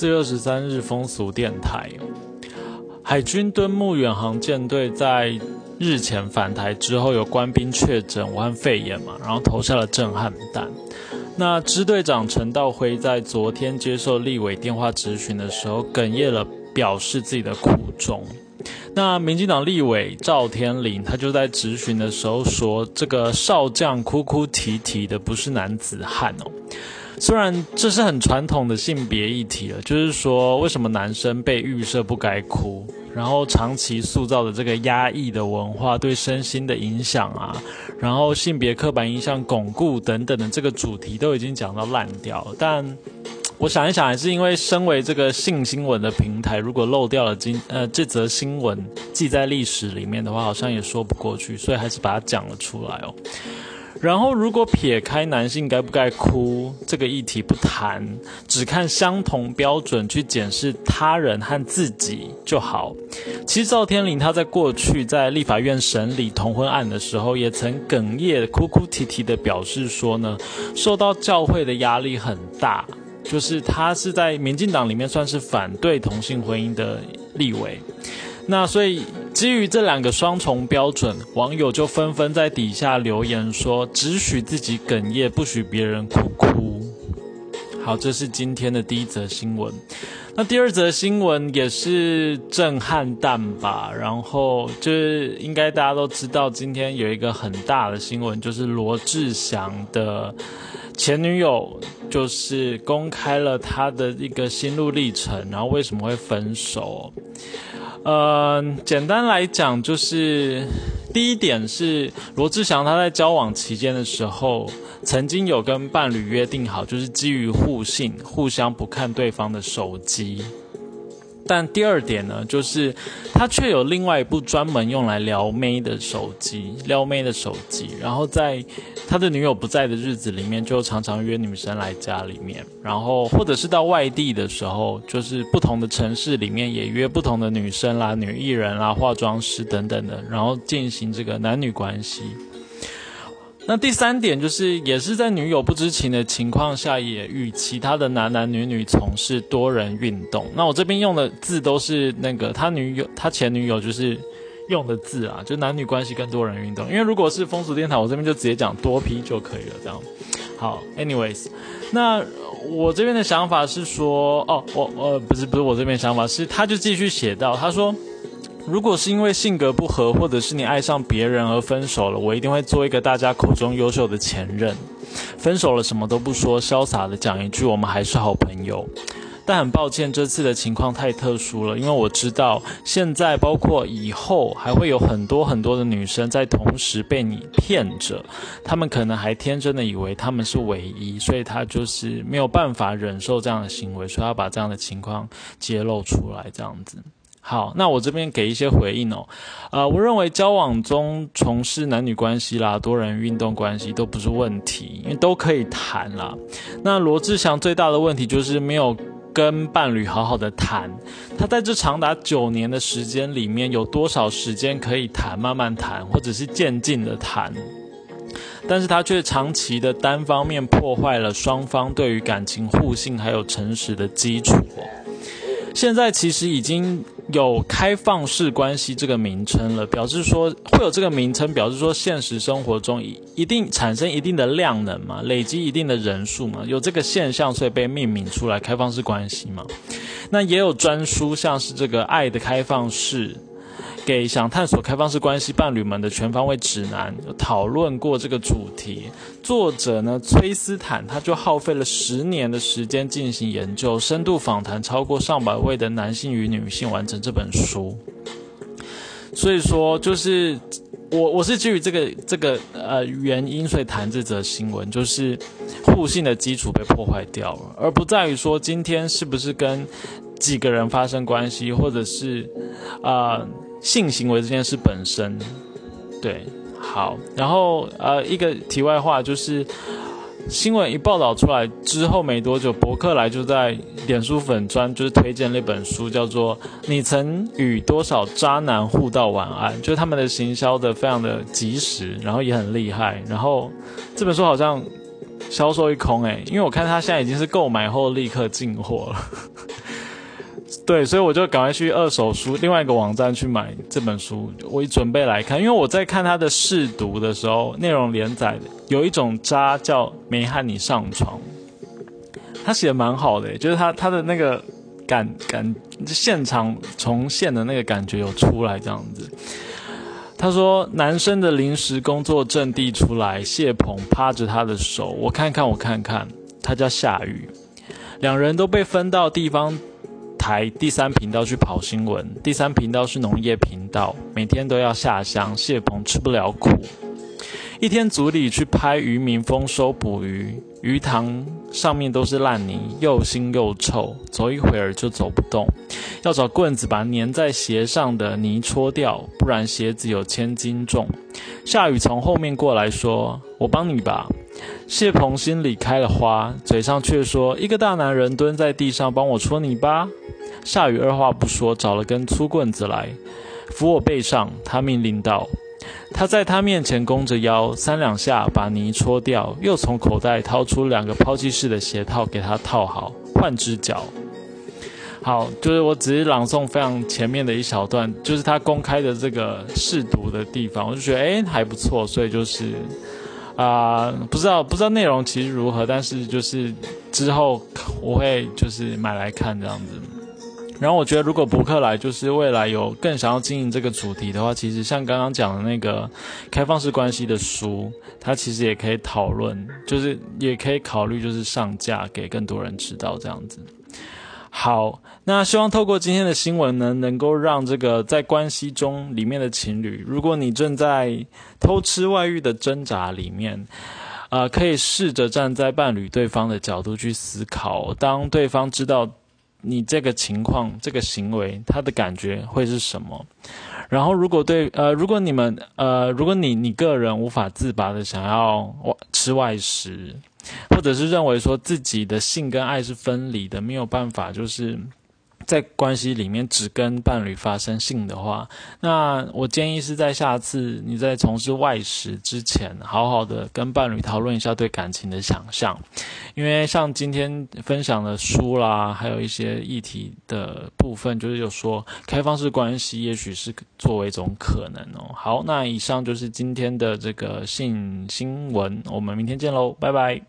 四月二十三日风俗电台，海军敦睦远航舰队在日前返台之后，有官兵确诊武汉肺炎嘛，然后投下了震撼弹。那支队长陈道辉在昨天接受立委电话质询的时候，哽咽了，表示自己的苦衷。那民进党立委赵天麟，他就在质询的时候说：“这个少将哭哭啼啼的，不是男子汉哦。”虽然这是很传统的性别议题了，就是说为什么男生被预设不该哭，然后长期塑造的这个压抑的文化对身心的影响啊，然后性别刻板印象巩固等等的这个主题都已经讲到烂掉，但我想一想，还是因为身为这个性新闻的平台，如果漏掉了今呃这则新闻记在历史里面的话，好像也说不过去，所以还是把它讲了出来哦。然后，如果撇开男性该不该哭这个议题不谈，只看相同标准去检视他人和自己就好。其实赵天麟他在过去在立法院审理同婚案的时候，也曾哽咽、哭哭啼啼的表示说呢，受到教会的压力很大，就是他是在民进党里面算是反对同性婚姻的立委。那所以基于这两个双重标准，网友就纷纷在底下留言说：“只许自己哽咽，不许别人哭哭。”好，这是今天的第一则新闻。那第二则新闻也是震撼弹吧？然后就是应该大家都知道，今天有一个很大的新闻，就是罗志祥的前女友就是公开了他的一个心路历程，然后为什么会分手？呃，简单来讲，就是第一点是罗志祥他在交往期间的时候，曾经有跟伴侣约定好，就是基于互信，互相不看对方的手机。但第二点呢，就是他却有另外一部专门用来撩妹的手机，撩妹的手机。然后在他的女友不在的日子里面，就常常约女生来家里面，然后或者是到外地的时候，就是不同的城市里面也约不同的女生啦、女艺人啦、化妆师等等的，然后进行这个男女关系。那第三点就是，也是在女友不知情的情况下，也与其他的男男女女从事多人运动。那我这边用的字都是那个他女友、他前女友就是用的字啊，就男女关系跟多人运动。因为如果是风俗电台，我这边就直接讲多批就可以了。这样好，anyways，那我这边的想法是说，哦，我呃不是不是我这边想法是，他就继续写到，他说。如果是因为性格不合，或者是你爱上别人而分手了，我一定会做一个大家口中优秀的前任。分手了什么都不说，潇洒的讲一句我们还是好朋友。但很抱歉，这次的情况太特殊了，因为我知道现在包括以后还会有很多很多的女生在同时被你骗着，她们可能还天真的以为他们是唯一，所以她就是没有办法忍受这样的行为，所以要把这样的情况揭露出来，这样子。好，那我这边给一些回应哦。呃，我认为交往中从事男女关系啦、多人运动关系都不是问题，因为都可以谈啦。那罗志祥最大的问题就是没有跟伴侣好好的谈。他在这长达九年的时间里面，有多少时间可以谈、慢慢谈，或者是渐进的谈？但是他却长期的单方面破坏了双方对于感情互信还有诚实的基础。现在其实已经有开放式关系这个名称了，表示说会有这个名称，表示说现实生活中一定产生一定的量能嘛，累积一定的人数嘛，有这个现象，所以被命名出来开放式关系嘛。那也有专书，像是这个爱的开放式。给想探索开放式关系伴侣们的全方位指南，讨论过这个主题。作者呢，崔斯坦他就耗费了十年的时间进行研究，深度访谈超过上百位的男性与女性，完成这本书。所以说，就是我我是基于这个这个呃原因，所以谈这则新闻，就是互信的基础被破坏掉了，而不在于说今天是不是跟几个人发生关系，或者是啊。性行为这件事本身，对，好，然后呃，一个题外话就是，新闻一报道出来之后没多久，博客来就在脸书粉专就是推荐那本书，叫做《你曾与多少渣男互道晚安》，就是他们的行销的非常的及时，然后也很厉害，然后这本书好像销售一空诶，因为我看他现在已经是购买后立刻进货了。对，所以我就赶快去二手书另外一个网站去买这本书，我准备来看，因为我在看他的试读的时候，内容连载有一种渣叫没和你上床，他写的蛮好的，就是他他的那个感感现场重现的那个感觉有出来这样子。他说男生的临时工作阵地出来，谢鹏趴着他的手，我看看我看看，他叫夏雨，两人都被分到地方。台第三频道去跑新闻，第三频道是农业频道，每天都要下乡。谢鹏吃不了苦，一天组里去拍渔民丰收捕鱼，鱼塘上面都是烂泥，又腥又臭，走一会儿就走不动，要找棍子把粘在鞋上的泥搓掉，不然鞋子有千斤重。夏雨从后面过来说：“我帮你吧。”谢鹏心里开了花，嘴上却说：“一个大男人蹲在地上帮我搓泥巴。”夏雨二话不说，找了根粗棍子来，扶我背上。他命令道：“他在他面前弓着腰，三两下把泥搓掉，又从口袋掏出两个抛弃式的鞋套给他套好，换只脚。”好，就是我只是朗诵非常前面的一小段，就是他公开的这个试读的地方，我就觉得哎还不错，所以就是啊，不知道不知道内容其实如何，但是就是之后我会就是买来看这样子。然后我觉得，如果博客来就是未来有更想要经营这个主题的话，其实像刚刚讲的那个开放式关系的书，它其实也可以讨论，就是也可以考虑，就是上架给更多人知道这样子。好，那希望透过今天的新闻呢，能够让这个在关系中里面的情侣，如果你正在偷吃外遇的挣扎里面，呃，可以试着站在伴侣对方的角度去思考，当对方知道。你这个情况、这个行为，他的感觉会是什么？然后，如果对呃，如果你们呃，如果你你个人无法自拔的想要外吃外食，或者是认为说自己的性跟爱是分离的，没有办法就是。在关系里面只跟伴侣发生性的话，那我建议是在下次你在从事外食之前，好好的跟伴侣讨论一下对感情的想象，因为像今天分享的书啦，还有一些议题的部分，就是有说开放式关系也许是作为一种可能哦。好，那以上就是今天的这个性新闻，我们明天见喽，拜拜。